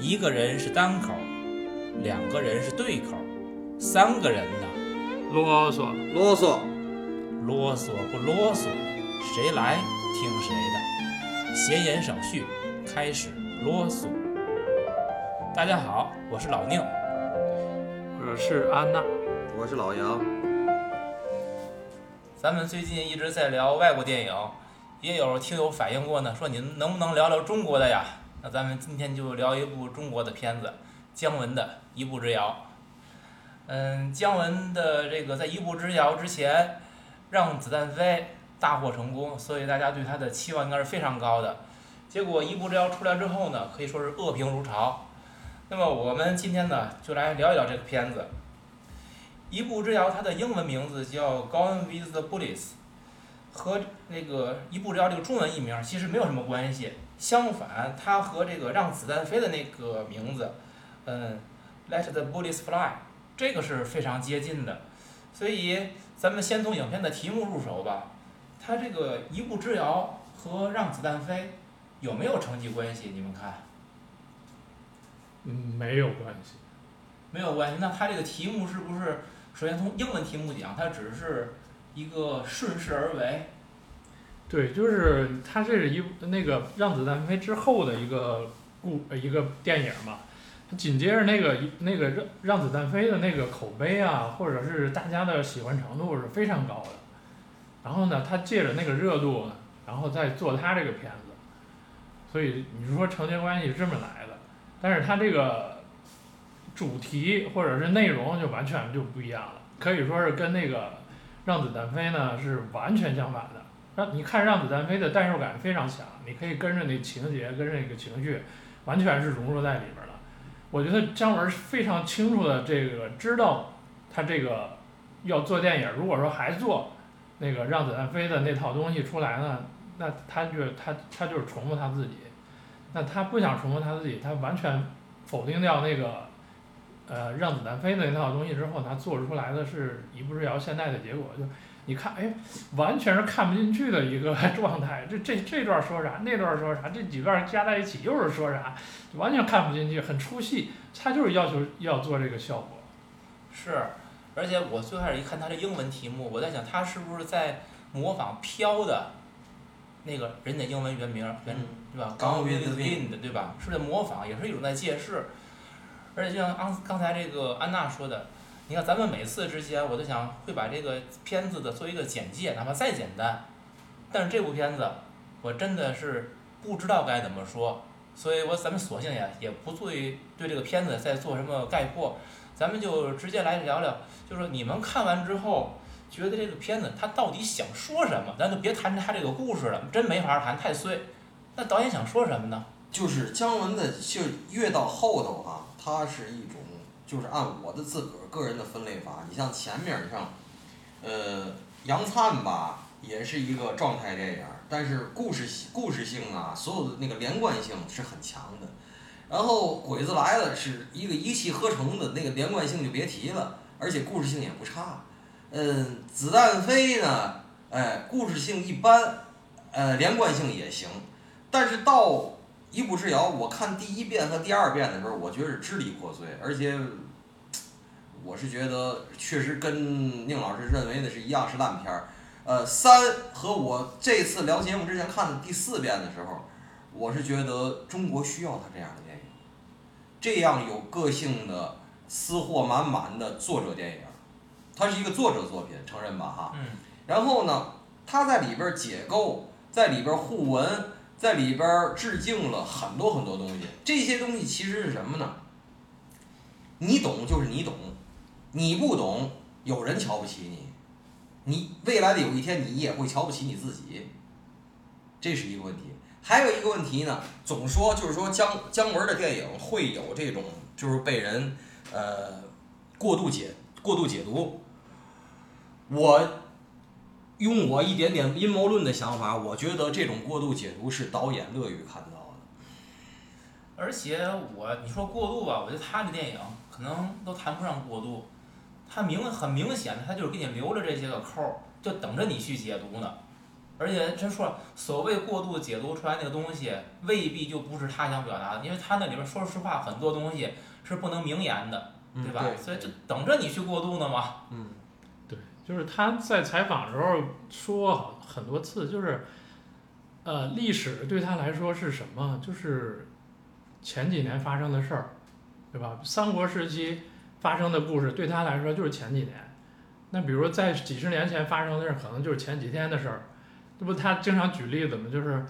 一个人是单口，两个人是对口，三个人呢，啰嗦，啰嗦，啰嗦不啰嗦，谁来听谁的。闲言少叙，开始啰嗦。大家好，我是老宁。我是安娜。我是老杨。咱们最近一直在聊外国电影，也有听友反映过呢，说你能不能聊聊中国的呀？那咱们今天就聊一部中国的片子，姜文的《一步之遥》。嗯，姜文的这个在《一步之遥》之前，让子弹飞大获成功，所以大家对他的期望应该是非常高的。结果《一步之遥》出来之后呢，可以说是恶评如潮。那么我们今天呢，就来聊一聊这个片子。《一步之遥》它的英文名字叫《Gone with the Bullets》，和那个《一步之遥》这个中文译名其实没有什么关系。相反，它和这个让子弹飞的那个名字，嗯，Let the Bullets Fly，这个是非常接近的。所以咱们先从影片的题目入手吧。它这个一步之遥和让子弹飞有没有成绩关系？你们看？嗯，没有关系。没有关系。那它这个题目是不是首先从英文题目讲，它只是一个顺势而为？对，就是它这是一那个让子弹飞之后的一个故一个电影嘛。紧接着那个那个让让子弹飞的那个口碑啊，或者是大家的喜欢程度是非常高的。然后呢，他借着那个热度，然后再做他这个片子。所以你说成年关系是这么来的，但是他这个主题或者是内容就完全就不一样了，可以说是跟那个让子弹飞呢是完全相反的。让你看让子弹飞的代入感非常强，你可以跟着那情节，跟着那个情绪，完全是融入在里边了。我觉得姜文是非常清楚的这个知道他这个要做电影，如果说还做那个让子弹飞的那套东西出来呢，那他就他他就是重复他自己。那他不想重复他自己，他完全否定掉那个呃让子弹飞的那套东西之后，他做出来的是一步之遥现在的结果就。你看，哎，完全是看不进去的一个 状态。这这这段说啥，那段说啥，这几段加在一起又是说啥，完全看不进去，很出戏。他就是要求要做这个效果。是，而且我最开始一看他这英文题目，我在想他是不是在模仿《飘》的那个人的英文原名原对吧？Gone with the Wind 对吧？是在模仿，也是一种在借势。而且就像刚刚才这个安娜说的。你看，咱们每次之前我都想会把这个片子的做一个简介，哪怕再简单，但是这部片子我真的是不知道该怎么说，所以我咱们索性呀也不注意对这个片子再做什么概括，咱们就直接来聊聊，就是你们看完之后觉得这个片子它到底想说什么？咱就别谈它这个故事了，真没法谈，太碎。那导演想说什么呢？就是姜文的，就越到后头啊，它是一种。就是按我的自个儿个人的分类法，你像前面儿像，呃，杨灿吧，也是一个状态电影，但是故事故事性啊，所有的那个连贯性是很强的。然后鬼子来了是一个一气呵成的，那个连贯性就别提了，而且故事性也不差。嗯，子弹飞呢，哎，故事性一般，呃，连贯性也行，但是到。一步之遥，我看第一遍和第二遍的时候，我觉得是支离破碎，而且我是觉得确实跟宁老师认为的是一样，是烂片儿。呃，三和我这次聊节目之前看的第四遍的时候，我是觉得中国需要他这样的电影，这样有个性的、私货满满的作者电影，它是一个作者作品，承认吧？哈。嗯。然后呢，他在里边解构，在里边互文。在里边致敬了很多很多东西，这些东西其实是什么呢？你懂就是你懂，你不懂有人瞧不起你，你未来的有一天你也会瞧不起你自己，这是一个问题。还有一个问题呢，总说就是说姜姜文的电影会有这种就是被人呃过度解过度解读，我。用我一点点阴谋论的想法，我觉得这种过度解读是导演乐于看到的。而且我你说过度吧，我觉得他的电影可能都谈不上过度，他明很明显的他就是给你留着这些个扣儿，就等着你去解读呢。而且真说了，所谓过度解读出来那个东西，未必就不是他想表达的，因为他那里边说实话很多东西是不能明言的，对吧？对所以就等着你去过度呢嘛。嗯就是他在采访的时候说很多次，就是，呃，历史对他来说是什么？就是前几年发生的事儿，对吧？三国时期发生的故事对他来说就是前几年。那比如说在几十年前发生的事儿，可能就是前几天的事儿。这不他经常举例子嘛，就是，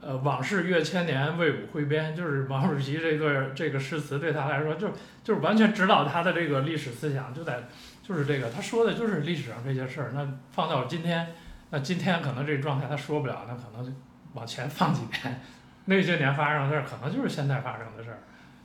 呃，往事越千年，魏武挥鞭，就是毛主席这段这个诗词对他来说，就就是完全指导他的这个历史思想，就在就是这个，他说的就是历史上这些事儿。那放到今天，那今天可能这状态他说不了，那可能就往前放几年，那些年发生的事儿，可能就是现在发生的事儿。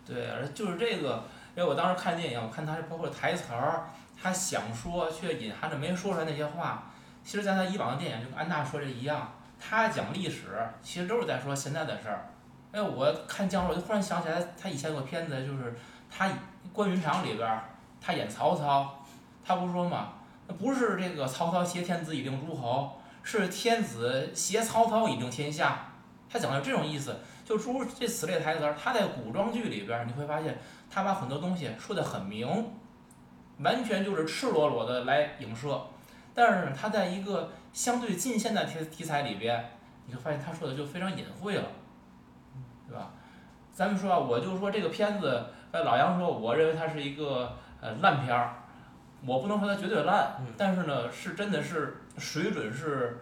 对，而就是这个，因为我当时看电影，我看他包括台词儿，他想说却隐含着没说出来那些话，其实在他以往的电影就跟安娜说的一样，他讲历史其实都是在说现在的事儿。哎，我看姜文，我就忽然想起来，他以前有个片子，就是他关云长里边儿，他演曹操，他不是说嘛，那不是这个曹操挟天子以令诸侯，是天子挟曹操以令天下，他讲的这种意思。就诸如这此类台词，他在古装剧里边，你会发现他把很多东西说得很明，完全就是赤裸裸的来影射。但是，他在一个相对近现代题题材里边，你会发现他说的就非常隐晦了，对吧？咱们说啊，我就说这个片子，呃，老杨说，我认为它是一个呃烂片儿，我不能说它绝对烂，嗯但是呢，是真的是水准是，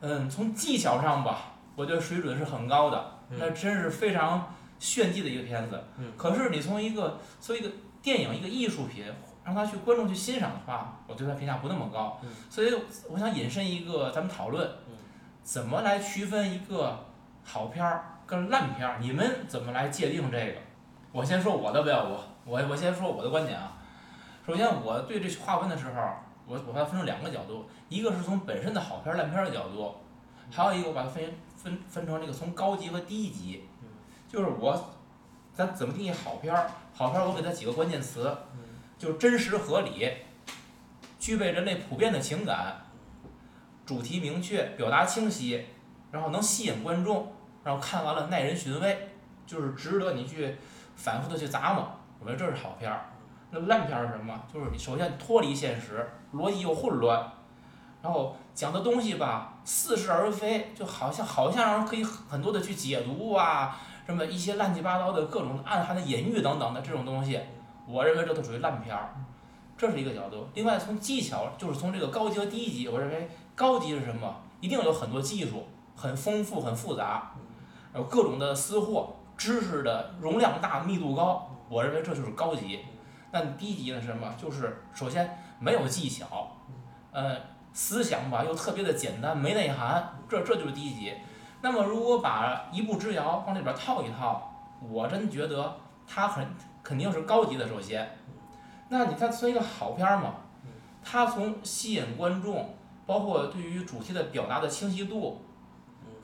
嗯，从技巧上吧，我觉得水准是很高的。嗯那真是非常炫技的一个片子。嗯可是你从一个作为一个电影一个艺术品，让他去观众去欣赏的话，我对他评价不那么高。嗯所以我想引申一个咱们讨论嗯，怎么来区分一个好片儿跟烂片儿？你们怎么来界定这个？我先说我的吧，我我我先说我的观点啊。首先，我对这划分的时候，我我把它分成两个角度，一个是从本身的好片儿烂片儿的角度，还有一个我把它分分分成这个从高级和低级，就是我咱怎么定义好片儿？好片儿我给它几个关键词，就是真实合理，具备人类普遍的情感，主题明确，表达清晰，然后能吸引观众，然后看完了耐人寻味，就是值得你去反复的去咂摸。我觉得这是好片儿。那烂片是什么？就是你首先脱离现实，逻辑又混乱，然后讲的东西吧似是而非，就好像好像让人可以很多的去解读啊，什么一些乱七八糟的各种暗含的隐喻等等的这种东西，我认为这都属于烂片儿。这是一个角度。另外，从技巧，就是从这个高级和低级，我认为高级是什么？一定有很多技术，很丰富、很复杂，有各种的私货，知识的容量大、密度高，我认为这就是高级。那低级的是什么？就是首先没有技巧，呃，思想吧又特别的简单，没内涵，这这就是低级。那么如果把一步之遥往里边套一套，我真觉得它很肯定是高级的。首先，那你看算一个好片儿嘛，它从吸引观众，包括对于主题的表达的清晰度，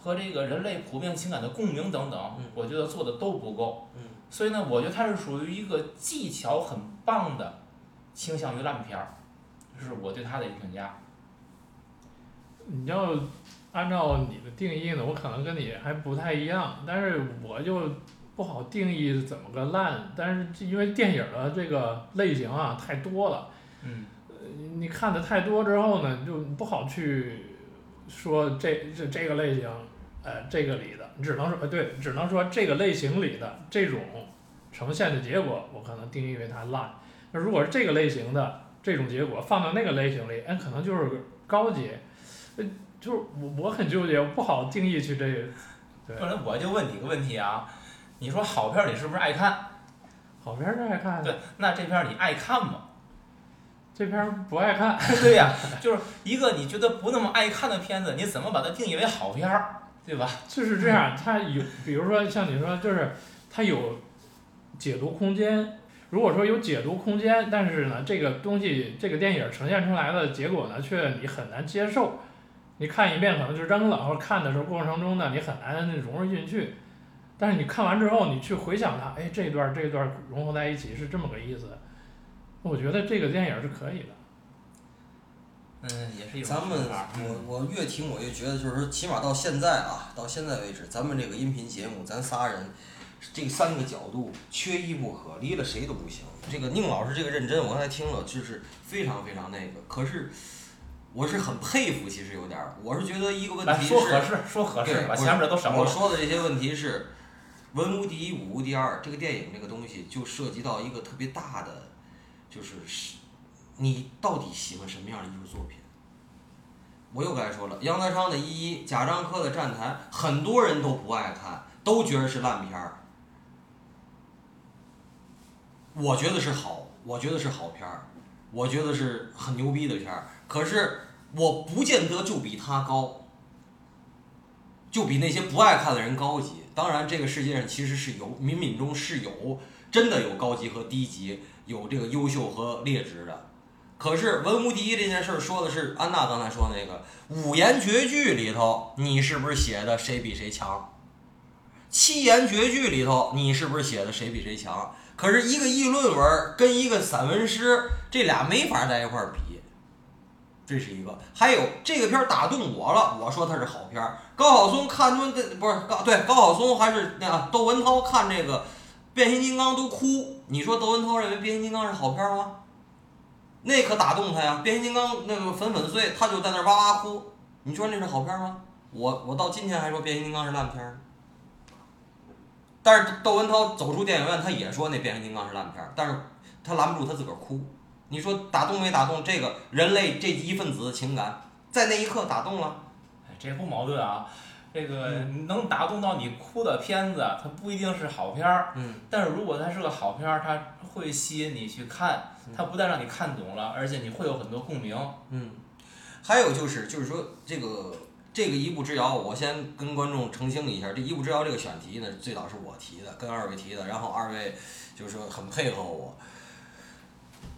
和这个人类普遍情感的共鸣等等嗯，我觉得做的都不够。嗯所以呢，我觉得它是属于一个技巧很棒的，倾向于烂片儿，这是我对它的一个评价。你要按照你的定义呢，我可能跟你还不太一样，但是我就不好定义怎么个烂，但是因为电影的这个类型啊太多了，嗯你看的太多之后呢，就不好去说这这这个类型，呃，这个里的，你只能说呃对，只能说这个类型里的这种呈现的结果，我可能定义为它烂。那如果是这个类型的这种结果放到那个类型里，哎，可能就是高级。呃，就是我我很纠结，我不好定义去这个。对我就问你个问题啊，你说好片儿你是不是爱看？好片儿爱看，对，那这片儿你爱看吗？这片儿不爱看。对呀、就是一个你觉得不那么爱看的片子，你怎么把它定义为好片儿，对吧？就是这样，它有，比如说像你说，就是它有解读空间。如果说有解读空间，但是呢，这个东西，这个电影呈现出来的结果呢，却你很难接受。你看一遍可能就扔了，或者看的时候过程中呢，你很难融入进去。但是你看完之后，你去回想它，哎，这一段这一段融合在一起是这么个意思。我觉得这个电影是可以的。嗯，也是一种咱们我我越听我越觉得，就是说，起码到现在啊，到现在为止，咱们这个音频节目，咱仨人这三个角度缺一不可，离了谁都不行。这个宁老师这个认真，我刚才听了，就是非常非常那个。可是我是很佩服，其实有点儿，我是觉得一个问题是，说合适，说合适，把前面的都省我。说的这些问题是文无第一，武无第二。这个电影这个东西就涉及到一个特别大的，就是是你到底喜欢什么样的艺术作品？我又该说了，杨德昌的《一一》，贾樟柯的《站台》，很多人都不爱看，都觉得是烂片儿。我觉得是好，我觉得是好片儿，我觉得是很牛逼的片儿。可是我不见得就比他高，就比那些不爱看的人高级。当然，这个世界上其实是有冥冥中是有真的有高级和低级，有这个优秀和劣质的。可是文无第一这件事儿说的是安娜刚才说的那个五言绝句里头，你是不是写的谁比谁强？七言绝句里头，你是不是写的谁比谁强？可是一个议论文跟一个散文诗，这俩没法在一块儿比。这是一个，还有这个片儿打动我了，我说它是好片儿。高晓松看完这不是高对高晓松还是那个窦文涛看这个变形金刚都哭，你说窦文涛认为变形金刚是好片儿吗？那可打动他呀，变形金刚那个粉粉碎，他就在那哇哇哭。你说那是好片吗？我我到今天还说变形金刚是烂片儿。但是窦文涛走出电影院，他也说那变形金刚是烂片儿，但是他拦不住他自个儿哭。你说打动没打动这个人类这一份子的情感，在那一刻打动了。哎这不矛盾啊。这个嗯能打动到你哭的片子，它不一定是好片儿。嗯，但是如果它是个好片儿，它会吸引你去看，它不但让你看懂了，而且你会有很多共鸣。嗯，还有就是，就是说这个这个一步之遥，我先跟观众澄清一下，这一步之遥这个选题呢，最早是我提的，跟二位提的，然后二位就是说很配合我。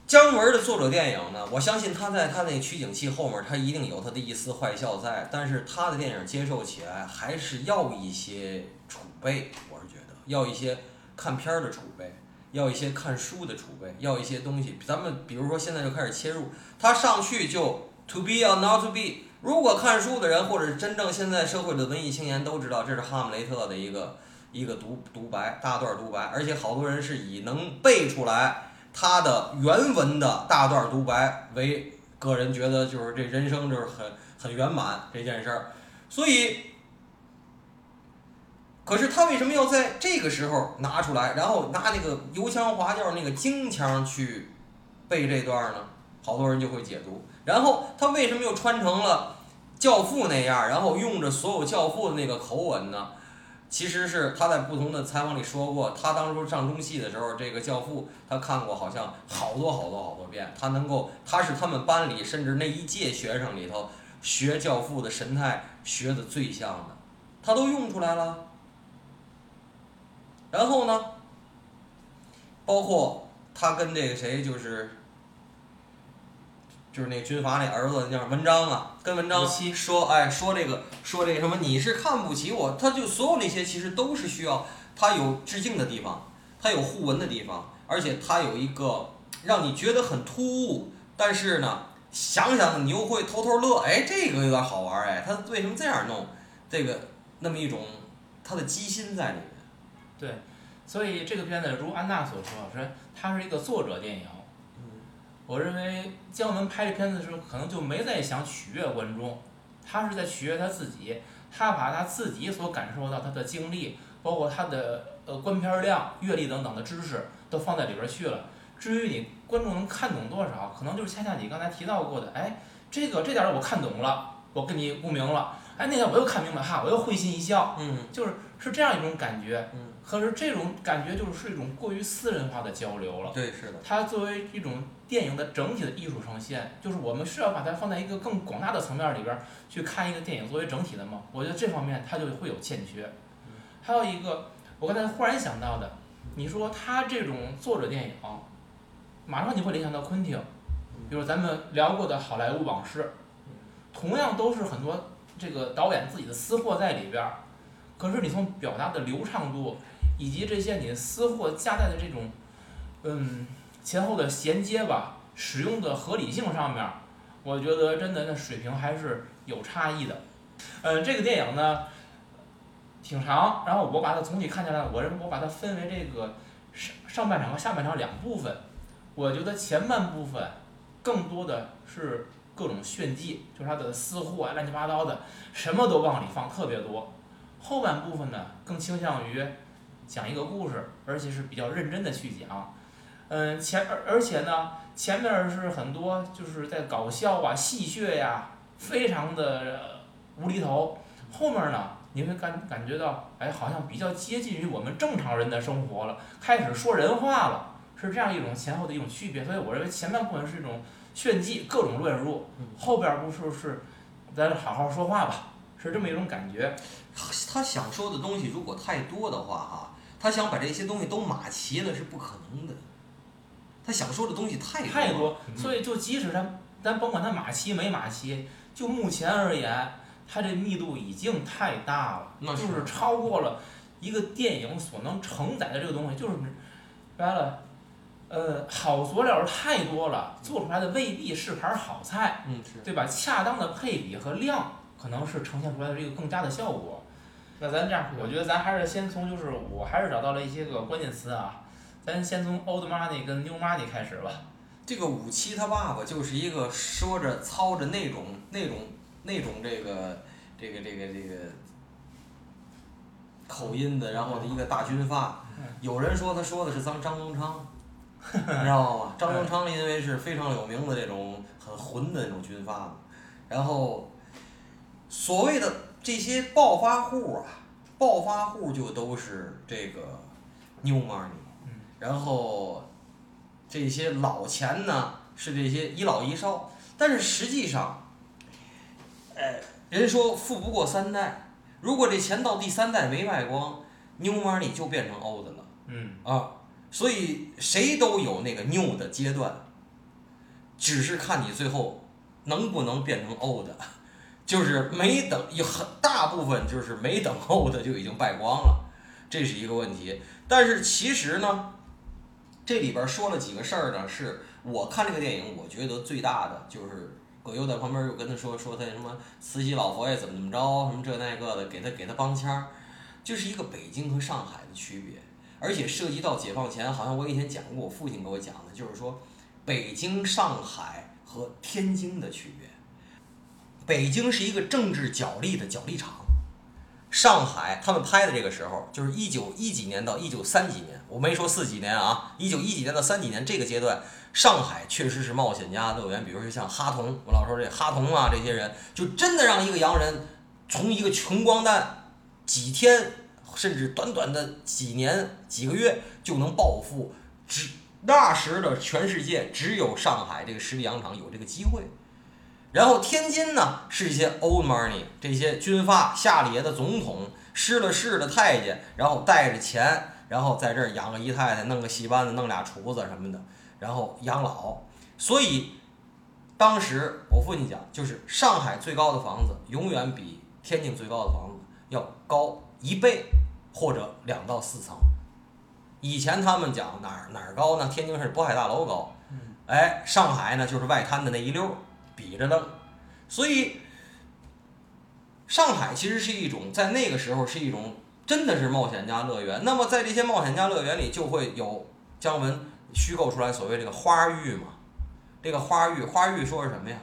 姜文的作者电影呢，我相信他在他那取景器后面，他一定有他的一丝坏笑在，但是他的电影接受起来还是要一些储备，我是觉得要一些看片儿的储备，要一些看书的储备，要一些东西。咱们比如说现在就开始切入，他上去就 to be or not to be。如果看书的人，或者是真正现在社会的文艺青年都知道，这是哈姆雷特的一个一个独独白，大段独白，而且好多人是以能背出来他的原文的大段独白为个人觉得就是这人生就是很很圆满这件事儿，所以。可是他为什么要在这个时候拿出来，然后拿那个油腔滑调、那个京腔去背这段呢？好多人就会解读。然后他为什么又穿成了教父那样，然后用着所有教父的那个口吻呢？其实是他在不同的采访里说过，他当初上中戏的时候，这个教父他看过好像好多好多好多遍，他能够他是他们班里甚至那一届学生里头学教父的神态学的最像的，他都用出来了。然后呢，包括他跟这个谁就是。就是那军阀那儿子叫文章啊，跟文章说，哎，说这个说这个什么，你是看不起我，他就所有那些其实都是需要他有致敬的地方，他有互文的地方，而且他有一个让你觉得很突兀，但是呢，想想你又会偷偷乐，哎，这个有点好玩，哎，他为什么这样弄？这个那么一种他的机心在里面。对，所以这个片子如安娜所说，说它是一个作者电影。我认为姜文拍这片子的时候，可能就没在想取悦观众，他是在取悦他自己，他把他自己所感受到他的经历，包括他的呃观片量、阅历等等的知识，都放在里边去了。至于你观众能看懂多少，可能就是恰恰你刚才提到过的，哎，这个这点儿我看懂了，我跟你共鸣了，哎，那点我又看明白哈，我又会心一笑，嗯就是是这样一种感觉。嗯，可是这种感觉就是是一种过于私人化的交流了。对，是的，它作为一种电影的整体的艺术呈现，就是我们是要把它放在一个更广大的层面里边儿去看一个电影作为整体的嘛。我觉得这方面它就会有欠缺。还有一个，我刚才忽然想到的，你说他这种作者电影，马上你会联想到昆汀，比如咱们聊过的《好莱坞往事》，同样都是很多这个导演自己的私货在里边儿，可是你从表达的流畅度以及这些你私货夹带的这种，嗯。前后的衔接吧，使用的合理性上面，我觉得真的那水平还是有差异的。嗯，这个电影呢挺长，然后我把它总体看下来，我认为我把它分为这个上上半场和下半场两部分。我觉得前半部分更多的是各种炫技，就是他的私货啊，乱七八糟的，什么都往里放，特别多。后半部分呢，更倾向于讲一个故事，而且是比较认真的去讲。嗯，前而而且呢，前面是很多就是在搞笑啊、戏谑呀，非常的无厘头。后面呢，你会感感觉到，哎，好像比较接近于我们正常人的生活了，开始说人话了，是这样一种前后的一种区别。所以我认为前半部分是一种炫技，各种乱入，后边不是是咱好好说话吧，是这么一种感觉。他想说的东西如果太多的话哈，他想把这些东西都码齐了是不可能的。他想说的东西太太多，所以就即使他，咱甭管他码齐没码齐，就目前而言，他这密度已经太大了，那就是是超过了一个电影所能承载的这个东西，就是白了，呃，好佐料太多了，做出来的未必是盘好菜，嗯是，对吧？恰当的配比和量，可能是呈现出来的这个更佳的效果。那咱这样，我觉得咱还是先从就是我还是找到了一些个关键词啊，咱先从 old money 跟 new money 开始吧。这个五七他爸爸就是一个说着操着那种那种那种这个这个这个这个口音的，然后的一个大军阀嗯。有人说他说的是张张宗昌，你知道吗？张宗昌因为是非常有名的这种很混的那种军阀嘛，然后所谓的这些暴发户啊，暴发户就都是这个 new money，嗯。然后这些老钱呢是这些一老一少，但是实际上，呃，人说富不过三代，如果这钱到第三代没卖光，new money 就变成 old 了。嗯。啊，所以谁都有那个 new 的阶段，只是看你最后能不能变成 old，就是没等有很大部分就是没等候的就已经败光了，这是一个问题。但是其实呢，这里边说了几个事儿呢，是我看这个电影，我觉得最大的就是葛优在旁边又跟他说说他什么慈禧老佛爷怎么怎么着，什么这那个的，给他给他帮腔儿，就是一个北京和上海的区别，而且涉及到解放前，好像我以前讲过，我父亲给我讲的，就是说北京、上海和天津的区别。北京是一个政治角力的角力场，上海他们拍的这个时候，就是一九一几年到一九三几年，我没说四几年啊，一九一几年到三几年这个阶段，上海确实是冒险家乐园，比如说像哈同，我老说这哈同啊这些人，就真的让一个洋人从一个穷光蛋几天甚至短短的几年几个月就能暴富，只那时的全世界只有上海这个十里洋场有这个机会。然后天津呢是一些 old money，这些军阀下里爷的总统，失了势的太监，然后带着钱，然后在这儿养个姨太太，弄个戏班子，弄俩厨子什么的，然后养老。所以当时我父亲讲，就是上海最高的房子永远比天津最高的房子要高一倍或者两到四层。以前他们讲哪儿哪儿高呢？天津是渤海大楼高，哎，上海呢就是外滩的那一溜儿。比着弄，所以上海其实是一种在那个时候是一种真的是冒险家乐园。那么在这些冒险家乐园里，就会有姜文虚构出来所谓这个花玉嘛。这个花玉，花玉说是什么呀？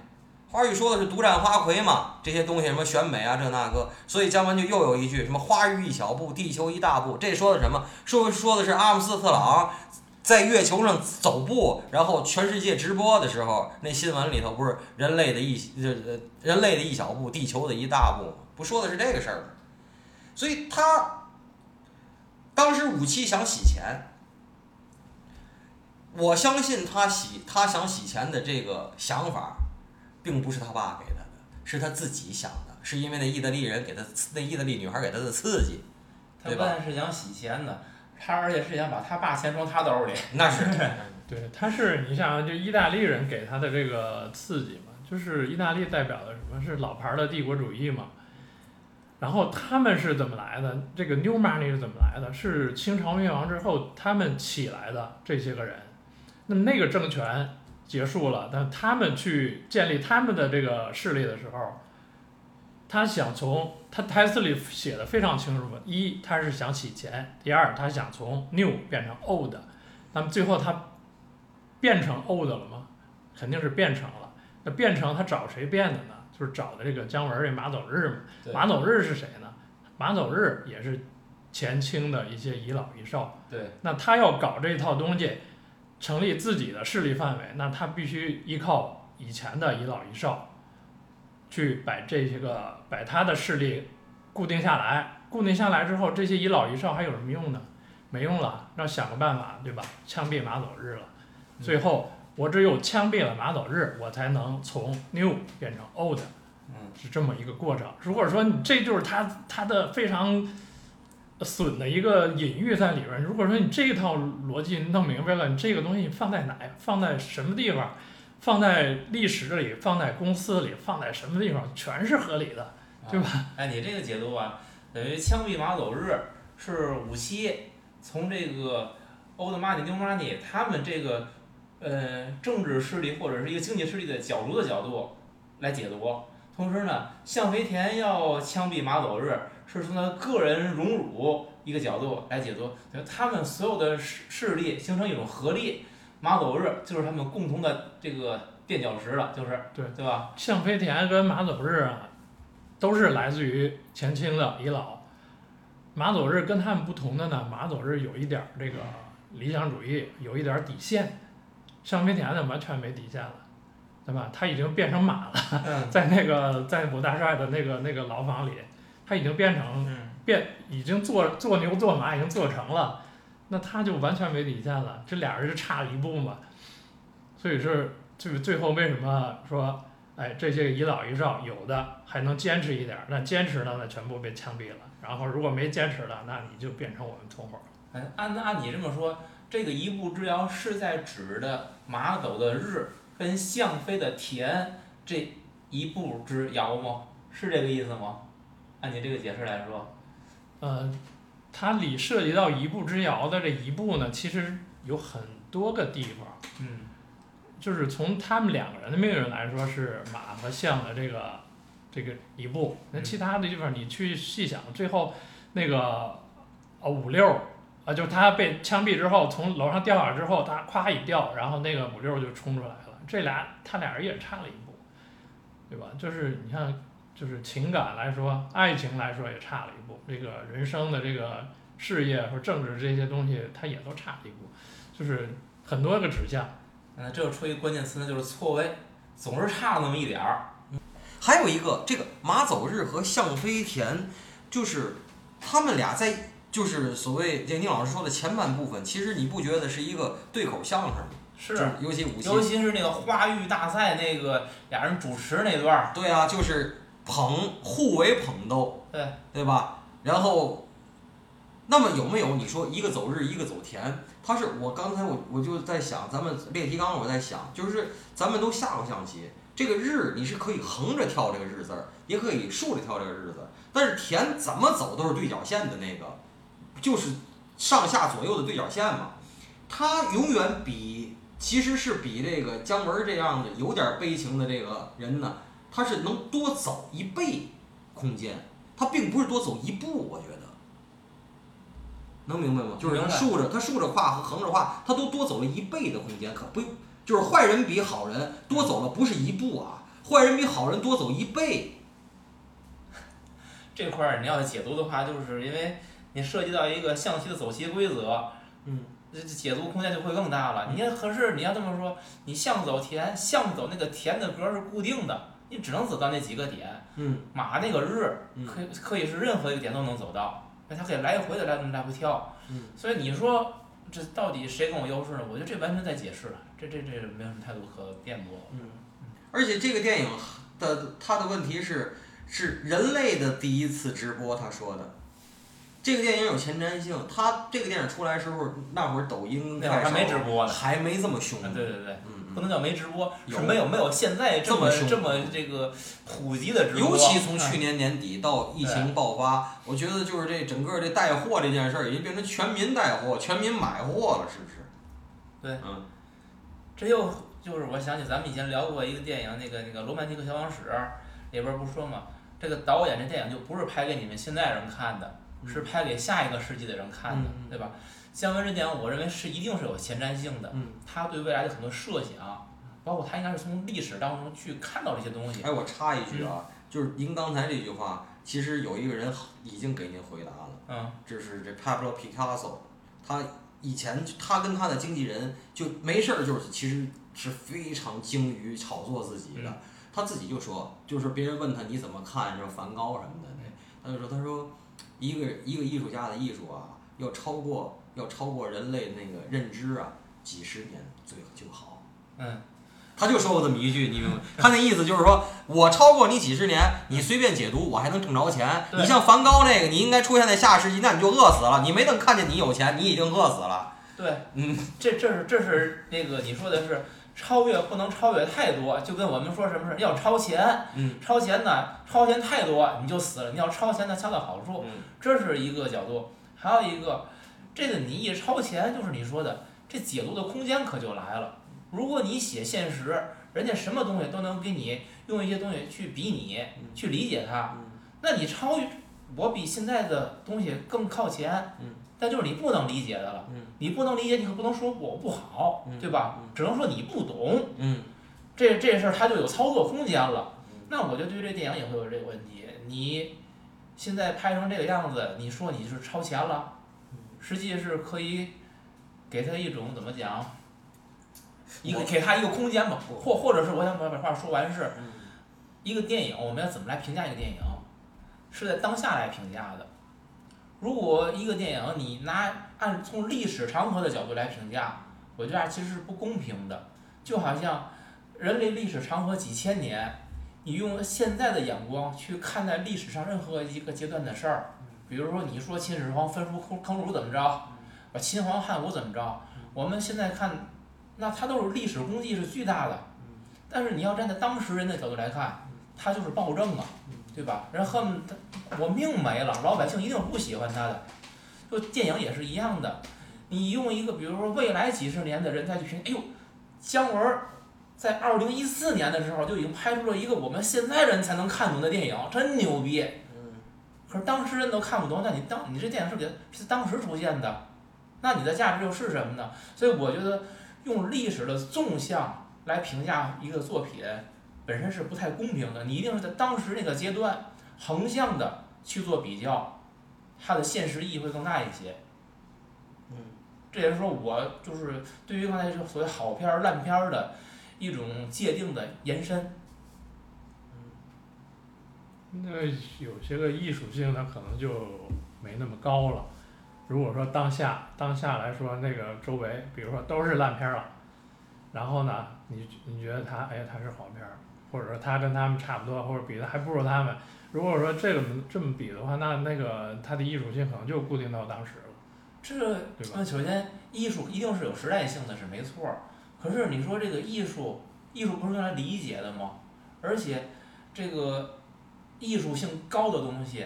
花玉说的是独占花魁嘛，这些东西什么选美啊这那个。所以姜文就又有一句什么花玉一小步，地球一大步。这说的什么？说说的是阿姆斯特朗。在月球上走步，然后全世界直播的时候，那新闻里头不是人类的一呃人类的一小步，地球的一大步吗？不说的是这个事儿吗？所以他当时武器想洗钱，我相信他洗他想洗钱的这个想法，并不是他爸给他的，是他自己想的，是因为那意大利人给他那意大利女孩给他的刺激，他不但是想洗钱的。他而且是想把他爸钱装他兜里，那是 对，他是你想，就意大利人给他的这个刺激嘛，就是意大利代表的什么是老牌的帝国主义嘛。然后他们是怎么来的？这个 New Money 是怎么来的？是清朝灭亡之后他们起来的这些个人。那么那个政权结束了，但他们去建立他们的这个势力的时候，他想从他台词里写的非常清楚，一他是想洗钱，第二他想从 new 变成 old，那么最后他变成 old 了吗？肯定是变成了。那变成他找谁变的呢？就是找的这个姜文这马走日嘛。马走日是谁呢？马走日也是前清的一些遗老遗少。对，那他要搞这一套东西，成立自己的势力范围，那他必须依靠以前的遗老遗少，去把这些个把他的势力固定下来。固定下来之后，这些遗老遗少还有什么用呢？没用了，要想个办法，对吧？枪毙马走日了，最后我只有枪毙了马走日，我才能从 new 变成 old。嗯，是这么一个过程。如果说你这就是他他的非常损的一个隐喻在里边儿，如果说你这一套逻辑弄明白了，你这个东西放在哪，放在什么地方，放在历史里，放在公司里，放在什么地方，全是合理的。对吧？哎，你这个解读啊，等于枪毙马走日是五七从这个 old money new money 他们这个呃政治势力或者是一个经济势力的角逐的角度来解读。同时呢，向肥田要枪毙马走日，是从他个人荣辱一个角度来解读，就他们所有的势势力形成一种合力，马走日就是他们共同的这个垫脚石了，就是对对吧？向飞田跟马走日啊，都是来自于前清的遗老。马走日跟他们不同的呢，马走日有一点儿这个理想主义，有一点儿底线。向飞田呢，完全没底线了，对吧？他已经变成马了，嗯 在那个在武大帅的那个那个牢房里，他已经变成嗯。变，已经做做牛做马已经做成了，那他就完全没底线了。这俩人就差了一步嘛，所以是就是最后为什么说，哎，这些遗老遗少有的还能坚持一点儿，那坚持的那全部被枪毙了。然后如果没坚持的，那你就变成我们同伙了。哎，按按你这么说，这个一步之遥是在指的马走的日跟向飞的田这一步之遥吗？是这个意思吗？按你这个解释来说，呃，它里涉及到一步之遥的这一步呢，其实有很多个地方。嗯就是从他们两个人的命运来说，是马和象的这个这个一步。那其他的地方你去细想，最后那个啊五六啊，就是他被枪毙之后，从楼上掉下来之后，他咵一掉，然后那个五六就冲出来了。这俩他俩人也差了一步，对吧？就是你看，就是情感来说，爱情来说也差了一步。这个人生的这个事业和政治这些东西，它也都差了一步，就是很多个指向。嗯，这又出一个关键词，那就是错位，总是差那么一点儿。还有一个，这个马走日和向飞田，就是他们俩在就是所谓这宁老师说的前半部分，其实你不觉得是一个对口相声吗？是就，尤其武尤，其是那个花玉大赛那个俩人主持那段儿，对啊，就是捧互为捧逗，对对吧？然后，那么有没有你说一个走日，一个走田？他是我刚才我我就在想，咱们列提纲我在想，就是咱们都下过象棋，这个日你是可以横着跳这个日字儿，也可以竖着跳这个日字儿，但是田怎么走都是对角线的那个，就是上下左右的对角线嘛。他永远比其实是比这个姜文这样的有点悲情的这个人呢，他是能多走一倍空间，它并不是多走一步，我觉得。能明白吗？就是竖着他竖着跨和横着跨，他都多走了一倍的空间，可不就是坏人比好人多走了不是一步啊，坏人比好人多走一倍。这块儿你要解读的话，就是因为你涉及到一个象棋的走棋规则，嗯，这这解读空间就会更大了。你要可是你要这么说，你象走田，象走那个田的格是固定的，你只能走到那几个点。嗯马那个日嗯可以可以是任何一个点都能走到，那它可以来回的来来回跳。嗯，所以你说这到底谁更有优势呢？我觉得这完全在解释了，这这这没有什么太多可辩驳。嗯，而且这个电影的它的问题是是人类的第一次直播，他说的。这个电影有前瞻性，他这个电影出来的时候，那会儿抖音那会儿还快手没直播呢还没这么凶啊，。对对对。嗯不能叫没直播，有是没有没有现在这么这么这个普及的直播。尤其从去嗯年年底到疫情爆发，我觉得就是这整个这带货这件事儿已经变成全民带货、全民买货了，是不是？对嗯，这又就是我想起咱们以前聊过一个电影，那个那个《罗曼蒂克消亡史》里边儿不是说嘛，这个导演这电影就不是拍给你们现在人看的，是拍给下一个世纪的人看的，对吧？姜文这电影，我认为是一定是有前瞻性的，嗯，他对未来的很多设想，包括他应该是从历史当中去看到这些东西。哎，我插一句啊，就是您刚才这句话，其实有一个人已经给您回答了，嗯就是这 Pablo Picasso，他以前他跟他的经纪人就没事儿，就是其实是非常精于炒作自己的。嗯他自己就说，就是别人问他你怎么看这梵高什么的，他就说他说一个一个艺术家的艺术啊，要超过要超过人类那个认知啊，几十年最就好。嗯，他就说过这么一句，你明白？他那意思就是说，我超过你几十年，你随便解读，我还能挣着钱。你像梵高那个，你应该出现在下世纪，那你就饿死了。你没等看见你有钱，你已经饿死了。对，嗯，这这是这是那个你说的是超越不能超越太多，就跟我们说什么是要超前，嗯，超前呢超前太多你就死了，你要超前呢恰到好处，嗯这是一个角度，还有一个，这个你一超前就是你说的这解读的空间可就来了。如果你写现实，人家什么东西都能给你用一些东西去比拟、去理解它，嗯那你超越我比现在的东西更靠前，嗯但就是你不能理解的了。嗯你不能理解，你可不能说我不好，嗯对吧？只能说你不懂，嗯这这事儿它就有操作空间了嗯。那我就对这电影也会有这个问题。你现在拍成这个样子，你说你是超前了，实际是可以给他一种怎么讲？一个给他一个空间吧，或或者是我想把把话说完是，嗯一个电影我们要怎么来评价一个电影？是在当下来评价的。如果一个电影你拿按从历史长河的角度来评价，我觉得其实是不公平的。就好像人类历史长河几千年，你用现在的眼光去看待历史上任何一个阶段的事儿，比如说你说秦始皇焚书坑坑儒怎么着，把秦皇汉武怎么着，我们现在看，那他都是历史功绩是巨大的。但是你要站在当时人的角度来看，他就是暴政啊，对吧？人恨不得我命没了，老百姓一定不喜欢他的。就电影也是一样的，你用一个比如说未来几十年的人再去评，哎呦，姜文儿在二零一四年的时候就已经拍出了一个我们现在人才能看懂的电影，真牛逼。嗯可是当时人都看不懂，那你当你这电影是给是当时出现的，那你的价值又是什么呢？所以我觉得用历史的纵向来评价一个作品，本身是不太公平的。你一定是在当时那个阶段横向的去做比较，它的现实意义会更大一些。嗯这也是说我就是对于刚才说所谓好片儿、烂片儿的一种界定的延伸。那有些个艺术性，它可能就没那么高了。如果说当下当下来说，那个周围，比如说都是烂片儿了，然后呢，你你觉得它，哎，它是好片儿，或者说它跟他们差不多，或者比的还不如他们。如果说这个这么比的话，那那个它的艺术性可能就固定到当时了，这对吧？那首先，艺术一定是有时代性的，是没错儿。可是你说这个艺术，艺术不是用来理解的吗？而且，这个艺术性高的东西，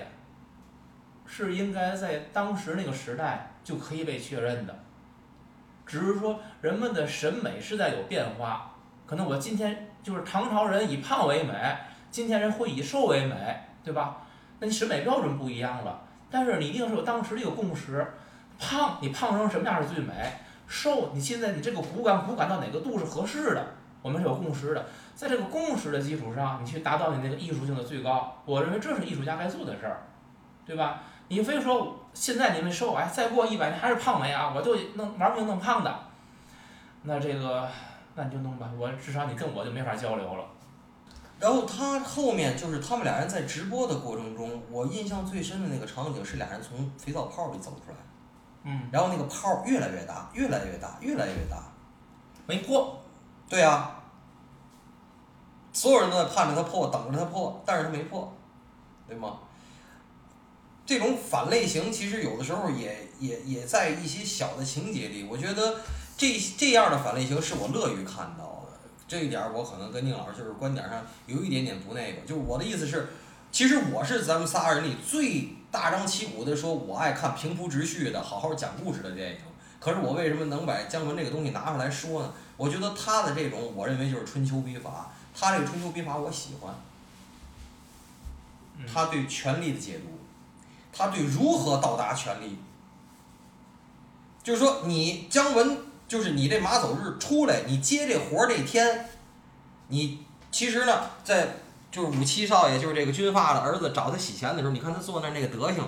是应该在当时那个时代就可以被确认的。只是说人们的审美是在有变化，可能我今天就是唐朝人以胖为美，今天人会以瘦为美，对吧？那你审美标准不一样了。但是你一定是有当时的一个共识，胖你胖成什么样是最美，瘦你现在你这个骨感骨感到哪个度是合适的，我们是有共识的，在这个共识的基础上，你去达到你那个艺术性的最高，我认为这是艺术家该做的事儿，对吧？你非说现在你们瘦，哎，再过一百年还是胖没啊，我就弄玩命弄胖的，那这个那你就弄吧，我至少你跟我就没法交流了。然后他后面就是他们俩人在直播的过程中，我印象最深的那个场景是俩人从肥皂泡里走出来，嗯，然后那个泡越来越大，越来越大，越来越大。没破，对啊，所有人都在盼着它破，等着它破，但是它没破，对吗？这种反类型其实有的时候也也也在一些小的情节里，我觉得这这样的反类型是我乐于看到的。这一点我可能跟宁老师就是观点上有一点点不那个，就是我的意思是，其实我是咱们仨人里最大张旗鼓的说，我爱看平铺直叙的、好好讲故事的电影。可是我为什么能把姜文这个东西拿出来说呢？我觉得他的这种，我认为就是春秋笔法。他这个春秋兵法我喜欢，嗯他对权力的解读，他对如何到达权力，就是说你姜文，就是你这马走日出来，你接这活儿那天，你其实呢，在就是五七少爷，就是这个军阀的儿子找他洗钱的时候，你看他坐那儿那个德行，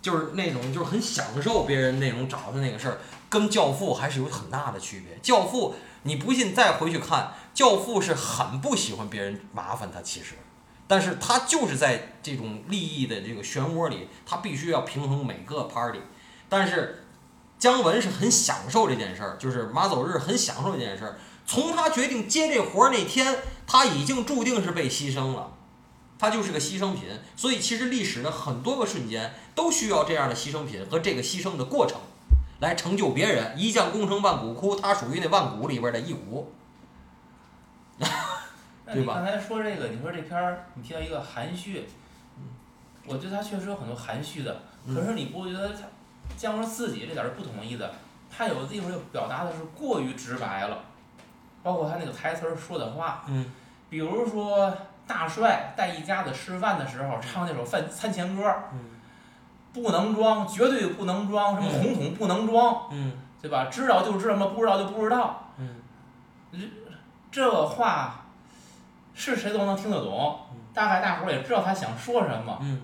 就是那种就是很享受别人那种找他那个事儿，跟教父还是有很大的区别。教父你不信再回去看，教父是很不喜欢别人麻烦他，其实。但是他就是在这种利益的这个漩涡里，他必须要平衡每个 party。但是姜文是很享受这件事儿，就是马走日很享受这件事儿。从他决定接这活儿那天，他已经注定是被牺牲了，他就是个牺牲品。所以其实历史的很多个瞬间都需要这样的牺牲品和这个牺牲的过程，来成就别人。一将功成万骨枯，他属于那万骨里边的一骨。对吧刚才说这个，你说这片儿，你提到一个含蓄，我觉得他确实有很多含蓄的，嗯可是你不觉得他姜文自己这点儿是不同意的？他有的地方就表达的是过于直白了，包括他那个台词儿说的话，嗯比如说大帅带一家子吃饭的时候唱那首饭餐前歌，嗯不能装，绝对不能装，什么嗯红桶不能装，嗯对吧？知道就知道嘛，不知道就不知道。嗯这话是谁都能听得懂，大概大伙儿也知道他想说什么，嗯，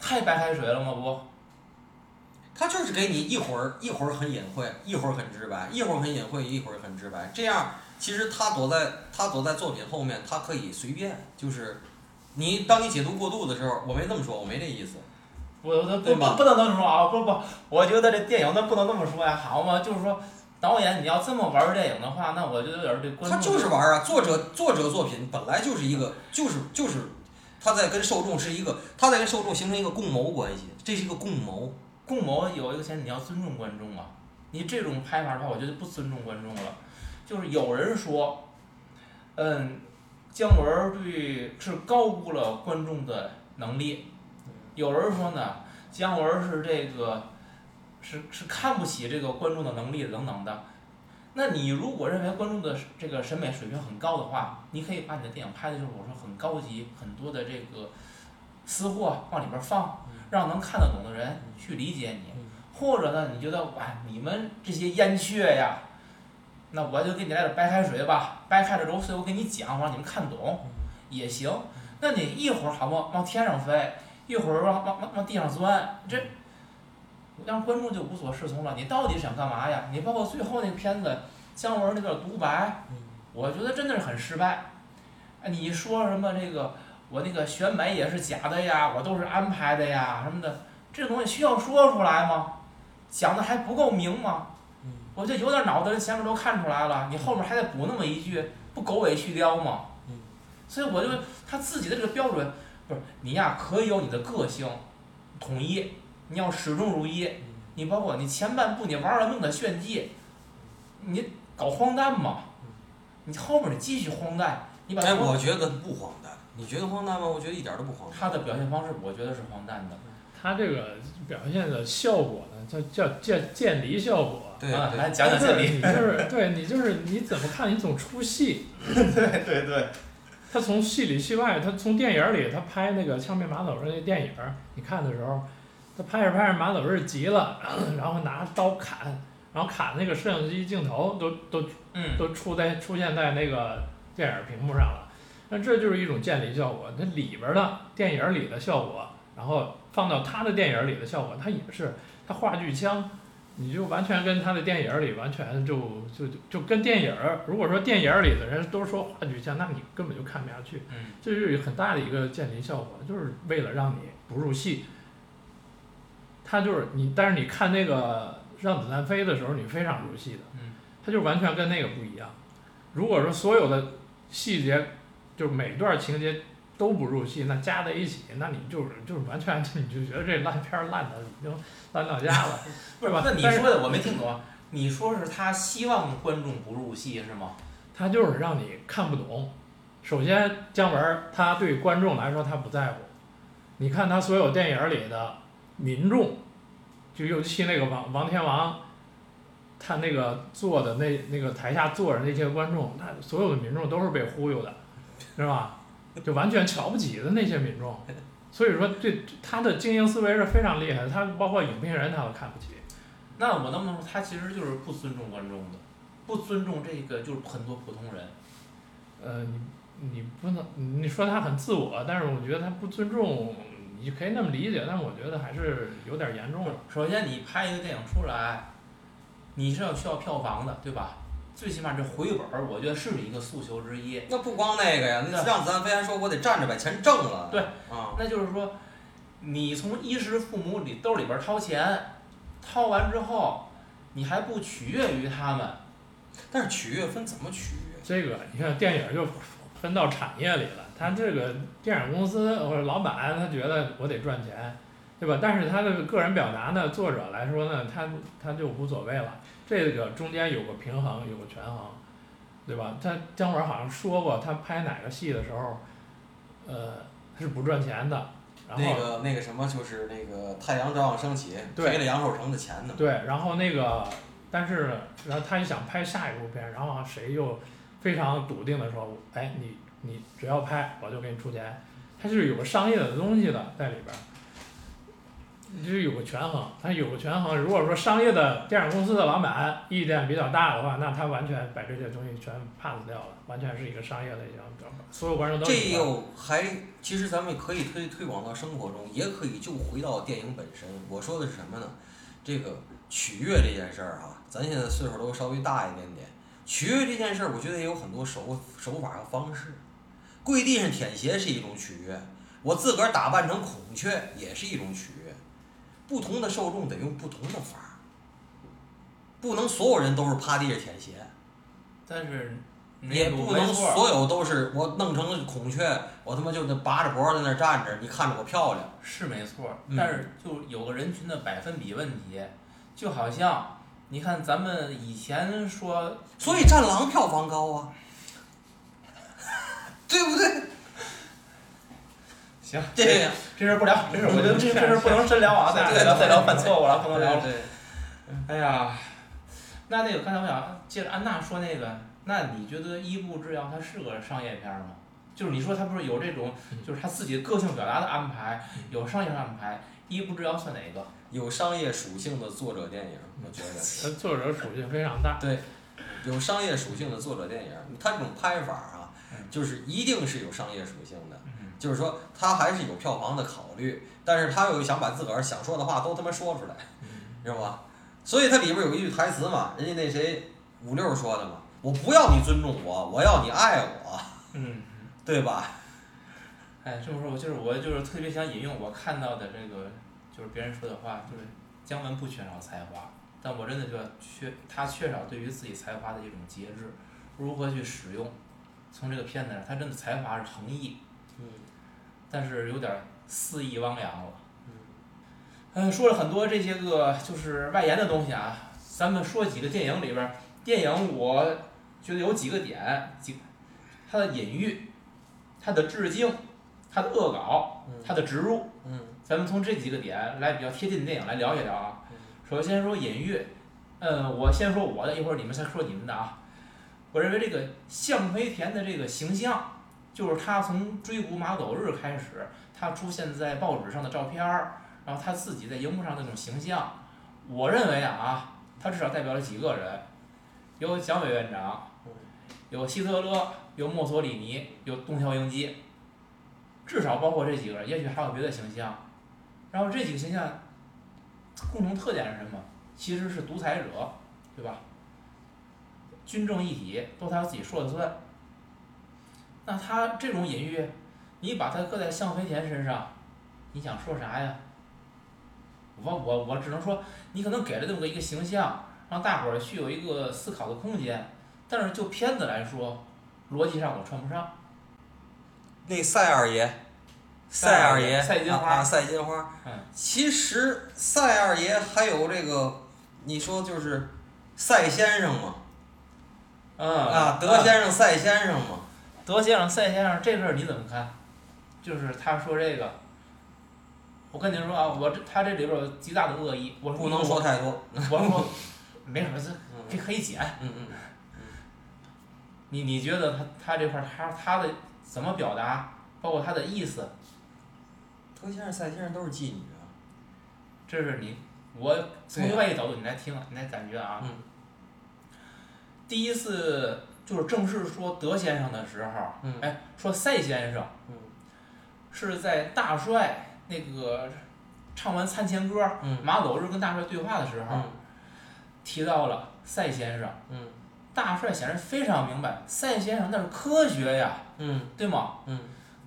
太白开水了吗？不，他就是给你一会儿一会儿很隐晦，一会儿很直白，一会儿很隐晦，一会儿很直白。这样其实他躲在他躲在作品后面，他可以随便，就是你当你解读过度的时候，我没这么说，我没这意思。我我不不不能这么说啊！不不，我觉得这电影那不能这么说呀，好吗？就是说，导演你要这么玩儿电影的话，那我觉得有点儿对观众他就是玩儿啊，作者作者作品本来就是一个，就是就是他在跟受众是一个，他在跟受众形成一个共谋关系，这是一个共谋。共谋有一个前提，你要尊重观众啊。你这种拍法的话，我觉得不尊重观众了。就是有人说，嗯，姜文儿对是高估了观众的能力，有人说呢，姜文儿是这个是是看不起这个观众的能力等等的。那你如果认为观众的这个审美水平很高的话，你可以把你的电影拍的就是我说很高级，很多的这个私货往里边放，让能看得懂的人去理解你。或者呢，你觉得哇，你们这些燕雀呀，那我就给你来点白开水吧，白开水揉碎，我给你讲，我让你们看懂也行。那你一会儿好往往天上飞，一会儿往往往往地上钻，这让观众就无所适从了。你到底想干嘛呀？你包括最后那个片子姜文那段独白，我觉得真的是很失败。哎，你说什么这个我那个选美也是假的呀，我都是安排的呀什么的，这东西需要说出来吗？讲的还不够明吗？我觉得有点脑子人前面都看出来了，你后面还得补那么一句，不狗尾续貂吗？所以我就他自己的这个标准，不 是你呀，可以有你的个性，统一，你要始终如一。你包括你前半部你玩了命的炫技，你搞荒诞嘛？你后面你继续荒诞，你把哎，我觉得不荒诞，你觉得荒诞吗？我觉得一点都不荒诞。他的表现方式，我觉得是荒诞的。他这个表现的效果呢，叫叫渐渐离效果。对啊，来对，讲讲这里。你就是对你就是你怎么看你总出戏。对对对。他从戏里戏外，他从电影里他拍那个《枪毙马走日》那电影儿，你看的时候，他拍着拍着马走日急了，然后拿刀砍，然后砍那个摄像机镜头都都嗯，都出在出现在那个电影屏幕上了。那这就是一种建立效果，它里边儿的电影里的效果，然后放到他的电影里的效果，它也是他话剧腔，你就完全跟他的电影里完全就就就就跟电影儿，如果说电影里的人都说话剧腔，那你根本就看不下去。嗯，这是很大的一个渐离效果，就是为了让你不入戏。他就是你，但是你看那个《让子弹飞》的时候，你非常入戏的。嗯，他就完全跟那个不一样。如果说所有的细节，就是每段情节都不入戏，那加在一起，那你就是就是完全 你就觉得这烂片儿烂的已经烂到家了，不是吧？那你说的我没听懂啊。你说是他希望观众不入戏是吗？他就是让你看不懂。首先，姜文儿他对观众来说他不在乎。你看他所有电影里的民众，就尤其那个王王天王，他那个坐的那那个台下坐着那些观众，他所有的民众都是被忽悠的，是吧？就完全瞧不起的那些民众，所以说对他的经营思维是非常厉害的，他包括影评人他都看不起。那我能不能说他其实就是不尊重观众的，不尊重这个就是很多普通人。呃，你你不能你说他很自我，但是我觉得他不尊重，你可以那么理解，但我觉得还是有点严重了。首先你拍一个电影出来，你是要需要票房的，对吧？最起码这回本儿，我觉得是一个诉求之一。那不光那个呀，那对让子弹飞还说我得站着把钱挣了。对啊，那就是说，你从衣食父母里兜里边儿掏钱，掏完之后，你还不取悦于他们，但是取悦分怎么取悦？这个你看电影就分到产业里了，他这个电影公司或者老板他觉得我得赚钱，对吧？但是他的个人表达呢，作者来说呢，他他就无所谓了。这个中间有个平衡，有个权衡，对吧？他姜文好像说过，他拍哪个戏的时候，呃，是不赚钱的。然后那个那个什么，就是那个太阳照样升起，对赔了杨受成的钱呢。对，然后那个，但是然后他就想拍下一部片，然后谁又非常笃定的说，哎，你你只要拍，我就给你出钱，他是有个商业的东西的在里边儿，就是有个权衡，他有个权衡。如果说商业的电影公司的老板意见比较大的话，那他完全把这些东西全 pass 掉了，完全是一个商业类型，所有观众都这又还其实咱们可以推推广到生活中，也可以就回到电影本身。我说的是什么呢？这个取悦这件事儿啊，咱现在岁数都稍微大一点点，取悦这件事儿，我觉得也有很多手手法和方式。跪地上舔鞋是一种取悦，我自个儿打扮成孔雀也是一种取悦。不同的受众得用不同的法儿，不能所有人都是趴地上舔鞋。但是也不能所有都是我弄成孔雀，我他妈就得拔着脖子在那儿站着，你看着我漂亮。是没错但是就有个人群的百分比问题，就好像你看咱们以前说，所以《战狼》票房高啊，对不对？行，这个这事儿不聊，这事儿我觉得这这事儿不能深聊啊，再再聊再聊犯错误了，不能聊了。对，哎呀，那那个刚才我想接着安娜说那个，那你觉得《一步之遥》它是个商业片儿吗？就是你说它不是有这种，就是他自己个性表达的安排，有商业安排，《一步之遥》算哪个？有商业属性的作者电影，我觉得它 作者属性非常大。对有商业属性的作者电影，它这种拍法啊嗯，就是一定是有商业属性的。嗯就是说，他还是有票房的考虑，但是他又想把自个儿想说的话都他妈说出来，知道吧？所以他里边有一句台词嘛，人家那谁五六说的嘛，我不要你尊重我，我要你爱我，嗯。对吧？哎，这么说，我就是我就是特别想引用我看到的这个，就是别人说的话，就是姜文不缺少才华，但我真的觉得缺他缺少对于自己才华的一种节制，如何去使用。从这个片子上，他真的才华是横溢，嗯但是有点肆意汪洋了。嗯，说了很多这些个就是外延的东西啊，咱们说几个电影里边，电影我觉得有几个点，几它的隐喻，它的致敬，它的恶搞，嗯它的植入，嗯咱们从这几个点来比较贴近的电影来聊一聊啊嗯。首先说隐喻，嗯，我先说我的，一会儿你们再说你们的啊。我认为这个向飞田的这个形象，就是他从追捕马走日开始，他出现在报纸上的照片儿，然后他自己在荧幕上那种形象，我认为啊，他至少代表了几个人，有蒋委员长，有希特勒，有墨索里尼，有东条英机，至少包括这几个人，也许还有别的形象。然后这几个形象共同特点是什么？其实是独裁者，对吧？军政一体，都他自己说了算。那他这种隐喻，你把它搁在向飞田身上，你想说啥呀？我我我只能说，你可能给了这么个一个形象，让大伙儿去有一个思考的空间，但是就片子来说，逻辑上我穿不上。那赛二爷，赛二爷赛金花赛金花。嗯，其实赛二爷还有这个，你说就是赛先生嘛，嗯啊，德先生、赛先生嘛，德先生、赛先生这事儿你怎么看？就是他说这个，我跟您说啊，我这他这里边有极大的恶意。我不能说太多。我说 没什么，这嗯可以剪。嗯嗯你你觉得他他这块儿他他的怎么表达，包括他的意思，德先生、赛先生都是妓女啊。这是你我从另外一个角度你来听，你来感觉啊。嗯第一次就是正式说德先生的时候，嗯哎，说赛先生嗯是在大帅那个唱完餐前歌，嗯马走日跟大帅对话的时候，嗯提到了赛先生。嗯大帅显然非常明白，赛先生那是科学呀，嗯对吗？嗯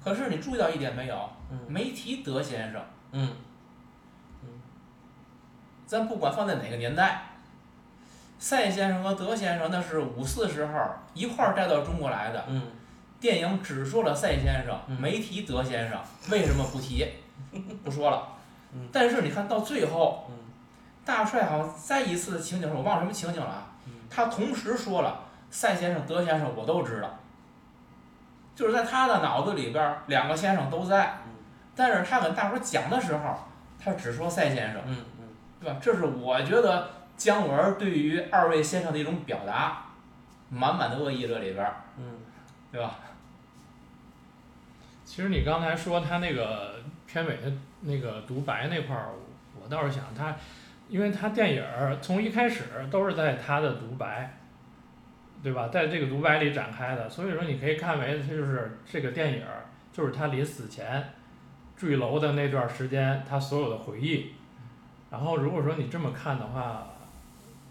可是你注意到一点没有？嗯没提德先生。嗯咱不管放在哪个年代，赛先生和德先生那是五四时候一块儿带到中国来的。嗯电影只说了赛先生，嗯没提德先生，为什么不提？不说了嗯。但是你看到最后，嗯大帅好像再一次情景时，我忘了什么情景了啊。嗯他同时说了赛先生、德先生，我都知道。就是在他的脑子里边儿，两个先生都在，嗯但是他跟大伙儿讲的时候，他只说赛先生。嗯嗯对吧？这是我觉得姜文对于二位先生的一种表达，满满的恶意这里边儿，嗯对吧？其实你刚才说他那个片尾的那个独白那块儿，我倒是想他，因为他电影儿从一开始都是在他的独白，对吧？在这个独白里展开的，所以说你可以看为他就是这个电影儿就是他临死前坠楼的那段时间他所有的回忆。然后如果说你这么看的话，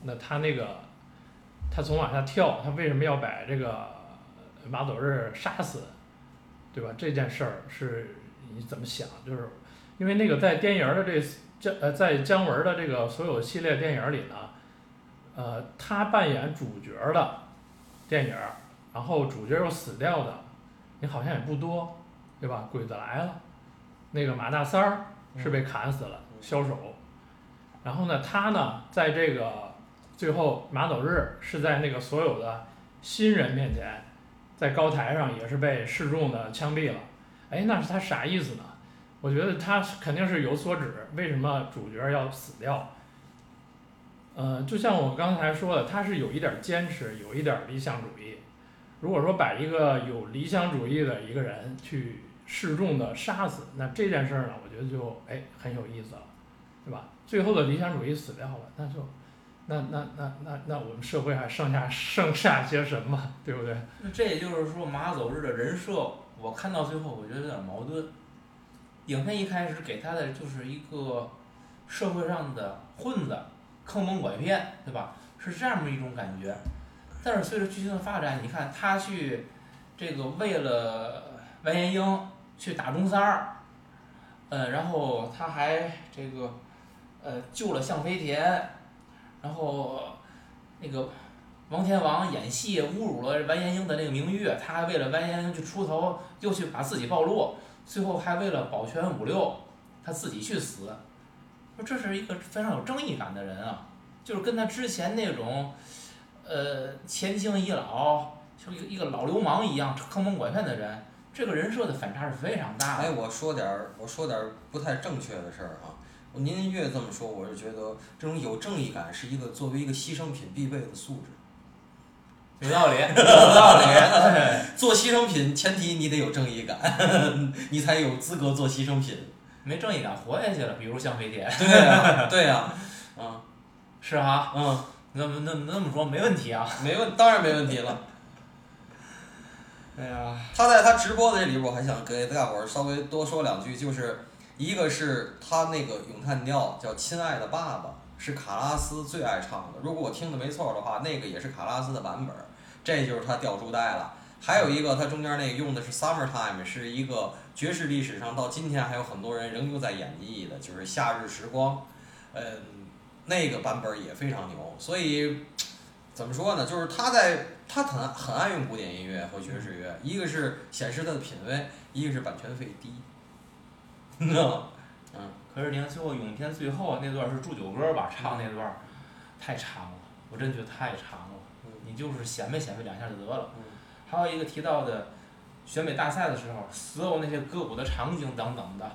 那他那个他总往下跳，他为什么要把这个马佐日杀死？对吧？这件事儿是你怎么想？就是因为那个在电影儿的这姜呃在姜文儿的这个所有系列电影儿里呢，呃，他扮演主角儿的电影儿，然后主角儿又死掉的，你好像也不多，对吧？鬼子来了，那个马大三儿是被砍死了，枭首。然后呢，他呢，在这个最后马走日是在那个所有的新人面前，在高台上也是被示众的枪毙了。哎，那是他啥意思呢？我觉得他肯定是有所指，为什么主角要死掉？呃，就像我刚才说的，他是有一点坚持，有一点理想主义。如果说把一个有理想主义的一个人去示众的杀死，那这件事儿呢，我觉得就哎很有意思了，对吧？最后的理想主义死掉了，那就那那那那那我们社会还剩下剩下些什么，对不对？那这也就是说，马走日的人设，我看到最后，我觉得有点矛盾。影片一开始给他的就是一个社会上的混子，坑蒙拐骗，对吧？是这样的一种感觉。但是随着剧情的发展，你看他去这个为了完颜英去打中三儿，呃，然后他还这个呃救了向飞田，然后那个王天王演戏侮辱了完颜英的那个名誉，他还为了完颜英去出头，又去把自己暴露，最后还为了保全五六，他自己去死。说这是一个非常有正义感的人啊，就是跟他之前那种，呃，前清遗老，就一个一个老流氓一样坑蒙拐骗的人，这个人设的反差是非常大哎，我说点儿，我说点儿不太正确的事儿啊。您越这么说，我是觉得这种有正义感是一个作为一个牺牲品必备的素质。有道理，有道理。做牺牲品前提你得有正义感，你才有资格做牺牲品。没正义感活下去了，比如像飞天，对呀、对呀、啊，是哈，嗯，那么那么那么说没问题啊。没问，当然没问题了。哎呀，他在他直播的这里，我还想给大伙儿稍微多说两句，就是一个是他那个咏叹调叫《亲爱的爸爸》，是卡拉斯最爱唱的。如果我听的没错的话，那个也是卡拉斯的版本，这就是他掉书袋了。还有一个，他中间那个用的是《Summertime》，是一个爵士历史上到今天还有很多人仍旧在演绎的，就是《夏日时光》。嗯，那个版本也非常牛。所以怎么说呢？就是他在他很很爱用古典音乐和爵士乐，一个是显示他的品味，一个是版权费低。嗯，可是你看最后影片最后那段是祝酒歌吧，唱那段儿太长了，我真觉得太长了。你就是显摆显摆两下就得了。嗯还有一个提到的选美大赛的时候，所有那些歌舞的场景等等的，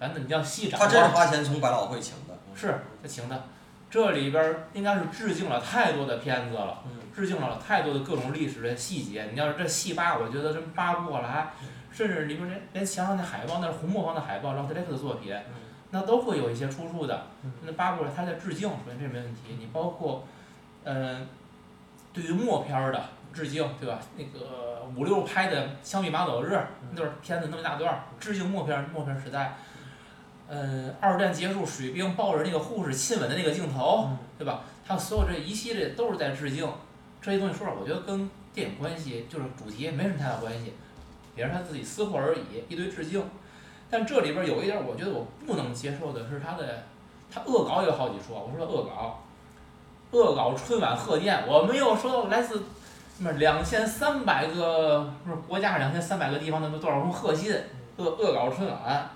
咱的你要细找他真是啊。花钱从百老汇请的。是他请的，这里边儿应该是致敬了太多的片子了，嗯致敬了太多的各种历史的细节。你要是这细扒，我觉得真扒不过来。甚至里边连连墙上那海报，那是红磨坊的海报，劳特雷克的作品，那都会有一些出处的嗯。那扒不过来，他在致敬，首先这没问题。你包括，呃，对于默片儿的致敬，对吧？那个五六拍的《枪毙马走日》，那段片子那么一大段儿，致敬默片儿默片儿时代。呃，二战结束，水兵抱着那个护士亲吻的那个镜头，对吧？他所有这一系列都是在致敬，这些东西说实话，我觉得跟电影关系就是主题没什么太大关系，也是他自己私货而已，一堆致敬。但这里边有一点，我觉得我不能接受的是他的，他恶搞有好几说，我说恶搞，恶搞春晚贺电，我们又说到来自什么两千三百个不是国家两千三百个地方的多少封贺信，恶恶搞春晚，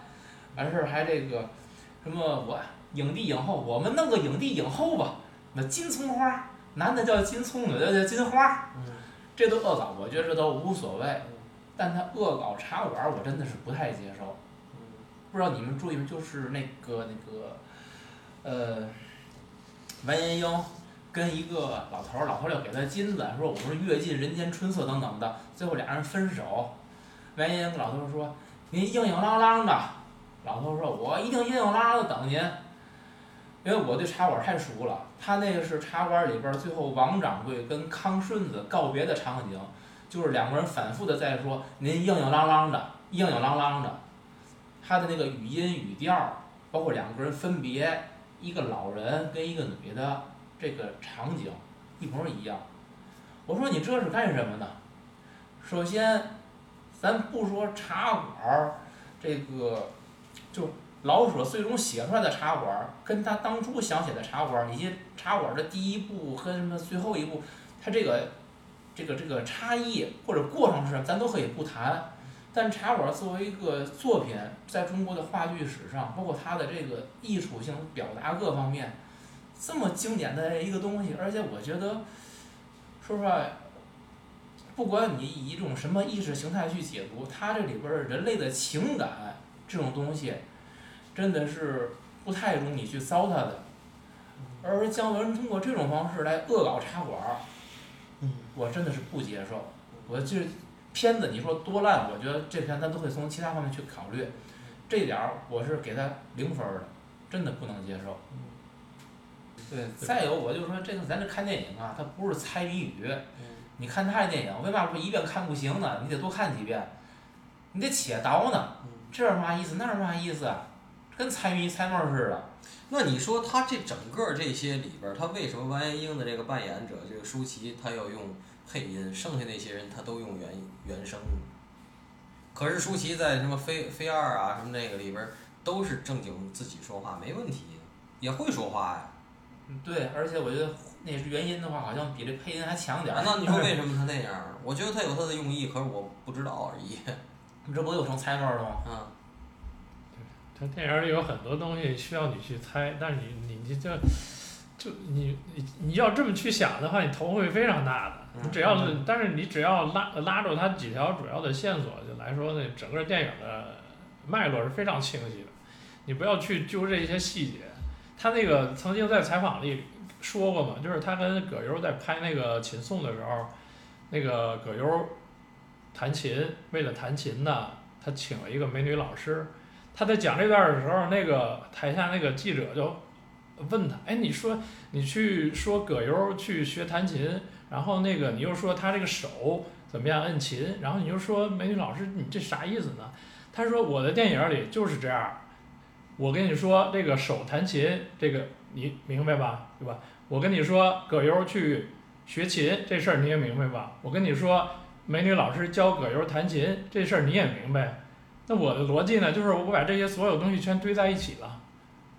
完事儿还这个什么我影帝影后，我们弄个影帝影后吧。那金葱花，男的叫金葱，女的叫金花，这都恶搞，我觉得这都无所谓。但他恶搞茶馆儿，我真的是不太接受。不知道你们注意没？就是那个那个，呃，完颜英跟一个老头儿，老头儿要给他金子，说我们是阅尽人间春色等等的，最后俩人分手。完颜英跟老头儿说：“您硬硬朗朗的。”老头儿说：“我一定硬硬朗朗的等您。”因为我对茶馆太熟了，他那个是茶馆里边最后王掌柜跟康顺子告别的场景，就是两个人反复的在说您硬硬朗朗的，硬硬朗朗的，他的那个语音语调，包括两个人分别，一个老人跟一个女的这个场景一模一样。我说你这是干什么呢？首先，咱不说茶馆儿这个就。老舍最终写出来的茶馆儿，跟他当初想写的茶馆儿，以及茶馆的第一部和什么最后一部，他这个这个这个差异或者过程是什么，咱都可以不谈。但茶馆作为一个作品，在中国的话剧史上，包括它的这个艺术性表达各方面，这么经典的一个东西，而且我觉得，说实话，不管你以一种什么意识形态去解读，它这里边人类的情感这种东西。真的是不太容易去糟蹋的，而姜文通过这种方式来恶搞茶馆，我真的是不接受。我就是片子你说多烂，我觉得这片咱都可以从其他方面去考虑，这点儿我是给他零分儿的，真的不能接受。对，再有我就说这个咱这看电影啊，它不是猜谜语，你看他的电影，为嘛说一遍看不行呢？你得多看几遍，你得且倒呢，这是嘛意思，那是嘛意思啊？跟猜谜猜梦似的。那你说他这整个这些里边儿，他为什么完颜英的这个扮演者这个舒淇，他要用配音，剩下那些人他都用原原声？可是舒淇在什么飞飞二啊什么那个里边儿，都是正经自己说话，没问题，也会说话呀。对，而且我觉得那是原音的话，好像比这配音还强点儿。那你说为什么他 那样？我觉得他有他的用意，可是我不知道而已。你这不又成猜梦的吗？嗯。他电影里有很多东西需要你去猜，但是你你你这，就你你你要这么去想的话，你头会非常大的。你只要是，但是你只要拉拉住他几条主要的线索就来说那，整个电影的脉络是非常清晰的。你不要去揪这些细节。他那个曾经在采访里说过嘛，就是他跟葛优在拍那个秦颂的时候，那个葛优弹琴，为了弹琴呢，他请了一个美女老师。他在讲这段的时候，那个台下那个记者就问他：“哎，你说你去说葛优去学弹琴，然后那个你又说他这个手怎么样摁琴，然后你又说美女老师，你这啥意思呢？”他说：“我的电影里就是这样，我跟你说这个手弹琴，这个你明白吧？对吧？我跟你说葛优去学琴这事儿你也明白吧？我跟你说美女老师教葛优弹琴这事儿你也明白。”那我的逻辑呢，就是我把这些所有东西全堆在一起了，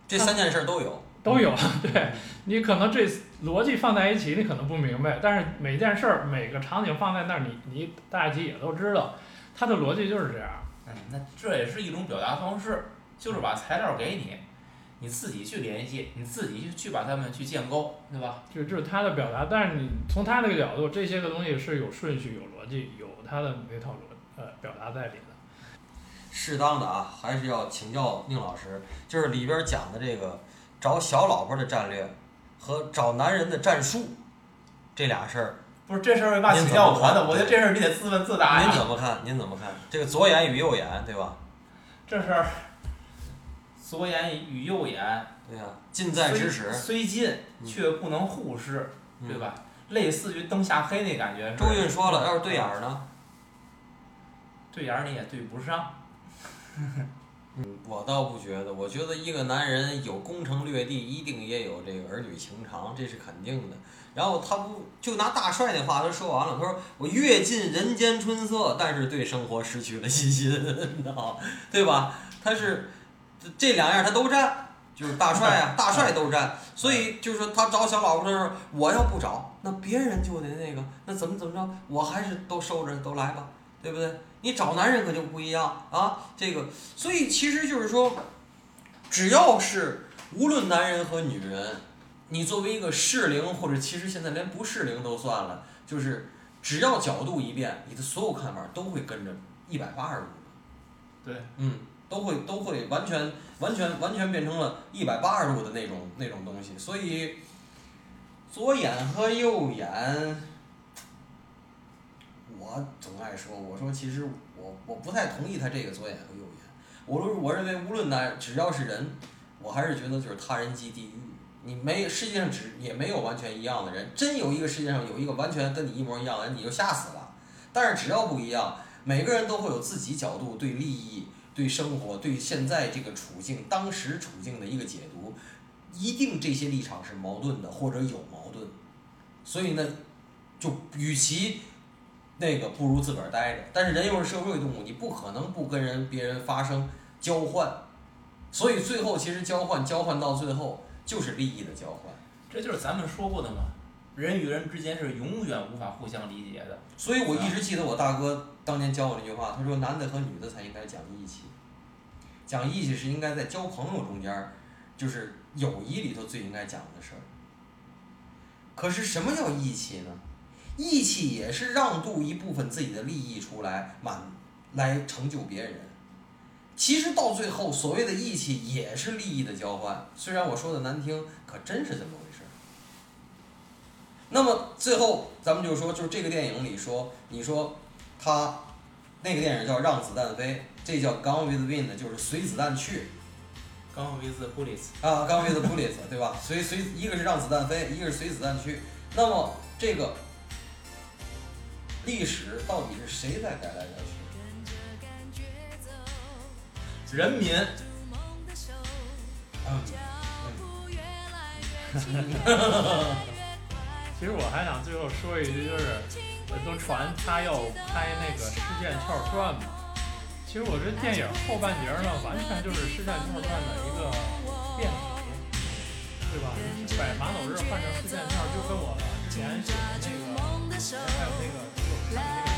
这三件事都有，都有。对你可能这逻辑放在一起，你可能不明白，但是每件事儿、每个场景放在那儿，你你大体也都知道，它的逻辑就是这样。嗯，那这也是一种表达方式，就是把材料给你，你自己去联系，你自己去去把它们去建构，对吧？就就是他的表达，但是你从他那个角度，这些个东西是有顺序、有逻辑、有他的那套逻呃表达在里的。适当的啊，还是要请教宁老师，就是里边讲的这个找小老婆的战略，和找男人的战术这俩事儿，不是这事儿为嘛您请教我呢？我觉得这事儿你得自问自答您。怎么看？您怎么看？这个左眼与右眼，对吧？这事儿左眼与右眼对呀、近在咫尺。虽近嗯却不能忽视，嗯对吧？类似于灯下黑那感觉。周韵说了，要是对眼儿呢？对眼儿你也对不上。嗯，我倒不觉得，我觉得一个男人有攻城略地，一定也有这个儿女情长，这是肯定的。然后他不就拿大帅那话他说完了，他说我阅尽人间春色，但是对生活失去了信心，你知道吗对吧？他是这这两样他都占，就是大帅啊，大帅都占。所以就是说他找小老婆的时候，我要不找，那别人就得那个，那怎么怎么着，我还是都收着都来吧，对不对？你找男人可就不一样啊，这个，所以其实就是说，只要是无论男人和女人，你作为一个适龄，或者其实现在连不适龄都算了，就是只要角度一变，你的所有看法都会跟着一百八十度。对，嗯，都会都会完全完全完全变成了一百八十度的那种那种东西，所以左眼和右眼，我总爱说，我说其实我我不太同意他这个左眼和右眼，我说我认为无论哪只要是人，我还是觉得就是他人即地狱。你没世界上只也没有完全一样的人，真有一个世界上有一个完全跟你一模一样的人，你就吓死了。但是只要不一样，每个人都会有自己角度对利益、对生活、对现在这个处境、当时处境的一个解读，一定这些立场是矛盾的或者有矛盾，所以呢，就与其那个不如自个儿待着。但是人又是社会动物，你不可能不跟人别人发生交换，所以最后其实交换交换到最后就是利益的交换。这就是咱们说过的嘛，人与人之间是永远无法互相理解的。所以我一直记得我大哥当年教我那句话，他说男的和女的才应该讲义气，讲义气是应该在交朋友中间儿，就是友谊里头最应该讲的事儿。可是什么叫义气呢？义气也是让渡一部分自己的利益出来，满来成就别人。其实到最后，所谓的义气也是利益的交换。虽然我说的难听，可真是这么回事儿。那么最后咱们就说，就是这个电影里说，你说他那个电影叫《让子弹飞》，这叫《Gone with the Wind》，就是随子弹去刚 with the bullets，啊，《Gone with the Bullets》，对吧？随随一个是让子弹飞，一个是随子弹去。那么这个历史到底是谁在改来改去？人民嗯，其实我还想最后说一句，就是都传他要拍那个《施剑翘传》嘛。其实我这电影后半截呢，完全就是《施剑翘传》的一个变体，对吧？把马走日换成施剑翘，就跟我之前写的那个，还有那个 love.